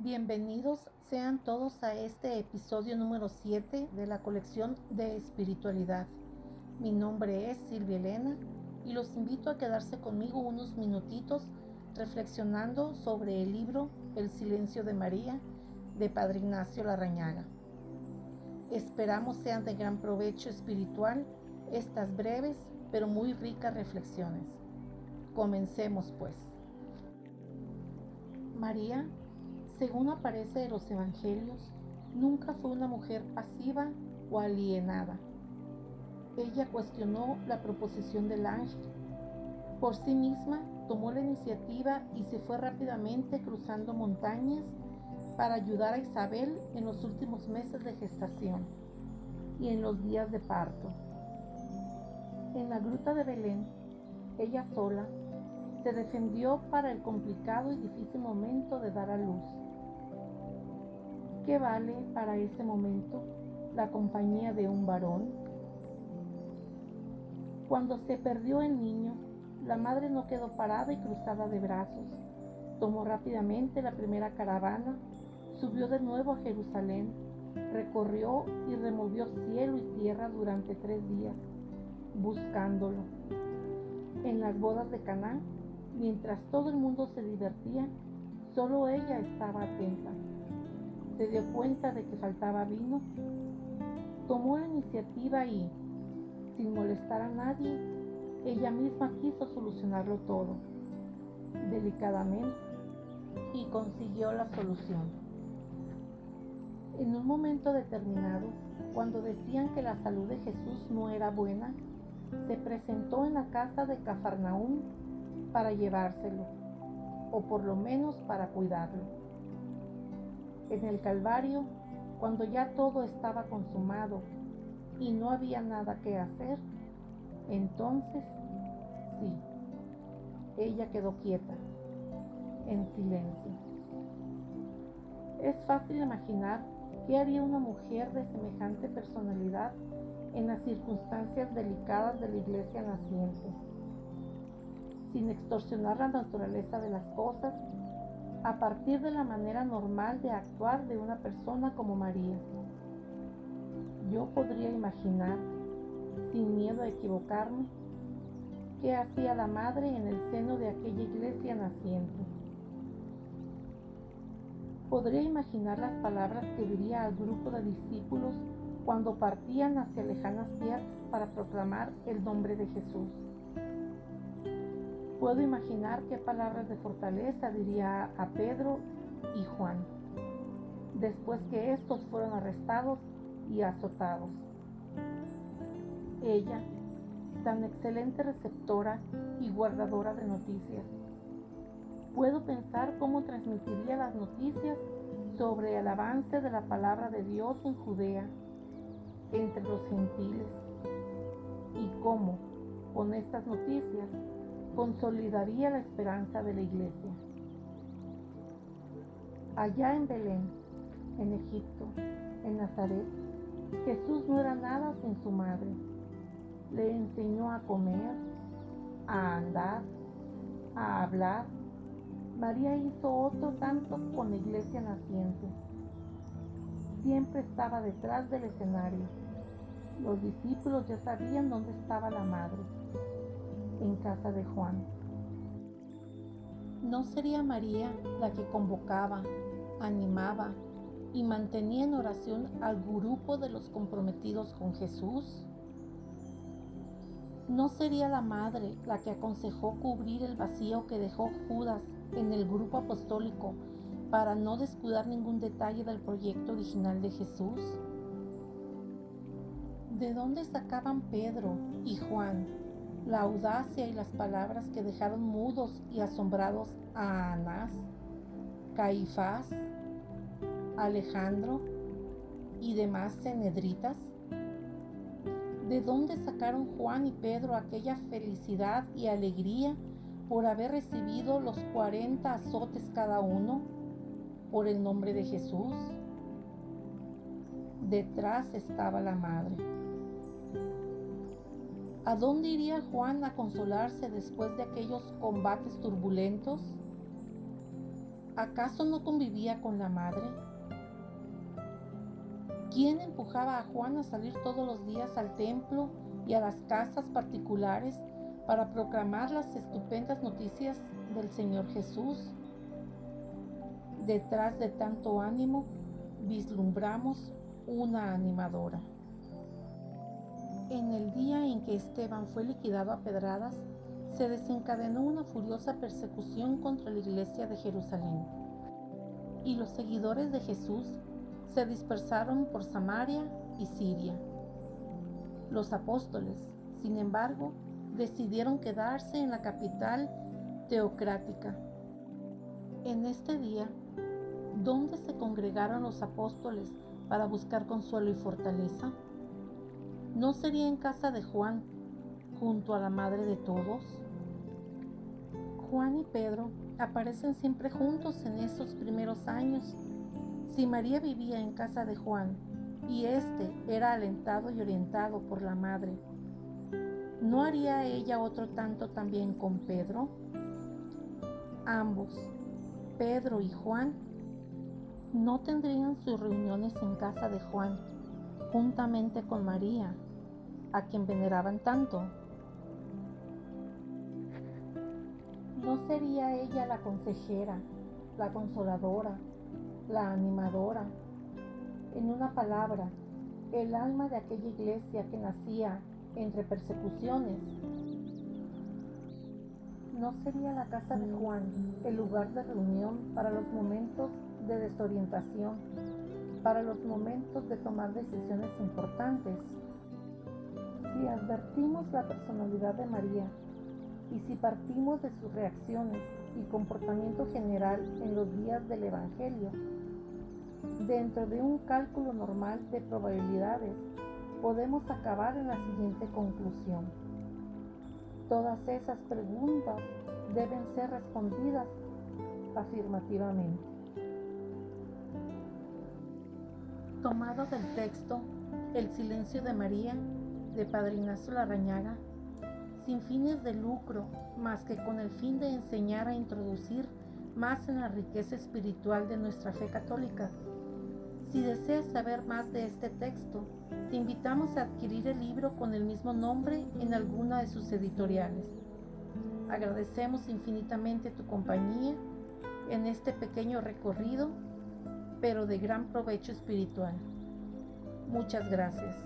Bienvenidos sean todos a este episodio número 7 de la colección de espiritualidad. Mi nombre es Silvia Elena y los invito a quedarse conmigo unos minutitos reflexionando sobre el libro El silencio de María de Padre Ignacio Larrañaga. Esperamos sean de gran provecho espiritual estas breves pero muy ricas reflexiones. Comencemos pues. María según aparece en los evangelios, nunca fue una mujer pasiva o alienada. Ella cuestionó la proposición del ángel. Por sí misma tomó la iniciativa y se fue rápidamente cruzando montañas para ayudar a Isabel en los últimos meses de gestación y en los días de parto. En la gruta de Belén, ella sola se defendió para el complicado y difícil momento de dar a luz. ¿Qué vale para ese momento la compañía de un varón? Cuando se perdió el niño, la madre no quedó parada y cruzada de brazos. Tomó rápidamente la primera caravana, subió de nuevo a Jerusalén, recorrió y removió cielo y tierra durante tres días, buscándolo. En las bodas de Caná, mientras todo el mundo se divertía, solo ella estaba atenta se dio cuenta de que faltaba vino, tomó la iniciativa y, sin molestar a nadie, ella misma quiso solucionarlo todo, delicadamente, y consiguió la solución. En un momento determinado, cuando decían que la salud de Jesús no era buena, se presentó en la casa de Cafarnaúm para llevárselo, o por lo menos para cuidarlo. En el Calvario, cuando ya todo estaba consumado y no había nada que hacer, entonces sí, ella quedó quieta, en silencio. Es fácil imaginar qué haría una mujer de semejante personalidad en las circunstancias delicadas de la iglesia naciente, sin extorsionar la naturaleza de las cosas a partir de la manera normal de actuar de una persona como María. Yo podría imaginar, sin miedo a equivocarme, qué hacía la madre en el seno de aquella iglesia naciente. Podría imaginar las palabras que diría al grupo de discípulos cuando partían hacia lejanas tierras para proclamar el nombre de Jesús. Puedo imaginar qué palabras de fortaleza diría a Pedro y Juan, después que estos fueron arrestados y azotados. Ella, tan excelente receptora y guardadora de noticias, puedo pensar cómo transmitiría las noticias sobre el avance de la palabra de Dios en Judea, entre los gentiles, y cómo, con estas noticias, consolidaría la esperanza de la iglesia. Allá en Belén, en Egipto, en Nazaret, Jesús no era nada sin su madre. Le enseñó a comer, a andar, a hablar. María hizo otro tanto con la iglesia naciente. Siempre estaba detrás del escenario. Los discípulos ya sabían dónde estaba la madre en casa de Juan. ¿No sería María la que convocaba, animaba y mantenía en oración al grupo de los comprometidos con Jesús? ¿No sería la madre la que aconsejó cubrir el vacío que dejó Judas en el grupo apostólico para no descuidar ningún detalle del proyecto original de Jesús? ¿De dónde sacaban Pedro y Juan la audacia y las palabras que dejaron mudos y asombrados a Anás, Caifás, Alejandro y demás cenedritas? ¿De dónde sacaron Juan y Pedro aquella felicidad y alegría por haber recibido los 40 azotes cada uno por el nombre de Jesús? Detrás estaba la madre. ¿A dónde iría Juan a consolarse después de aquellos combates turbulentos? ¿Acaso no convivía con la madre? ¿Quién empujaba a Juan a salir todos los días al templo y a las casas particulares para proclamar las estupendas noticias del Señor Jesús? Detrás de tanto ánimo vislumbramos una animadora. En el día en que Esteban fue liquidado a pedradas, se desencadenó una furiosa persecución contra la iglesia de Jerusalén. Y los seguidores de Jesús se dispersaron por Samaria y Siria. Los apóstoles, sin embargo, decidieron quedarse en la capital teocrática. En este día, ¿dónde se congregaron los apóstoles para buscar consuelo y fortaleza? ¿No sería en casa de Juan, junto a la madre de todos? Juan y Pedro aparecen siempre juntos en esos primeros años si María vivía en casa de Juan y éste era alentado y orientado por la madre, ¿no haría ella otro tanto también con Pedro? Ambos, Pedro y Juan, no tendrían sus reuniones en casa de Juan, juntamente con María, a quien veneraban tanto. ¿No sería ella la consejera, la consoladora, la animadora. En una palabra, el alma de aquella iglesia que nacía entre persecuciones. ¿No sería la casa de Juan el lugar de reunión para los momentos de desorientación, para los momentos de tomar decisiones importantes? Si advertimos la personalidad de María y si partimos de sus reacciones y comportamiento general en los días del Evangelio, Dentro de un cálculo normal de probabilidades, podemos acabar en la siguiente conclusión. Todas esas preguntas deben ser respondidas afirmativamente. Tomado del texto El silencio de María de Padre Ignacio Larrañaga, sin fines de lucro más que con el fin de enseñar a introducir más en la riqueza espiritual de nuestra fe católica si deseas saber más de este texto, te invitamos a adquirir el libro con el mismo nombre en alguna de sus editoriales. Agradecemos infinitamente tu compañía en este pequeño recorrido, pero de gran provecho espiritual. Muchas gracias.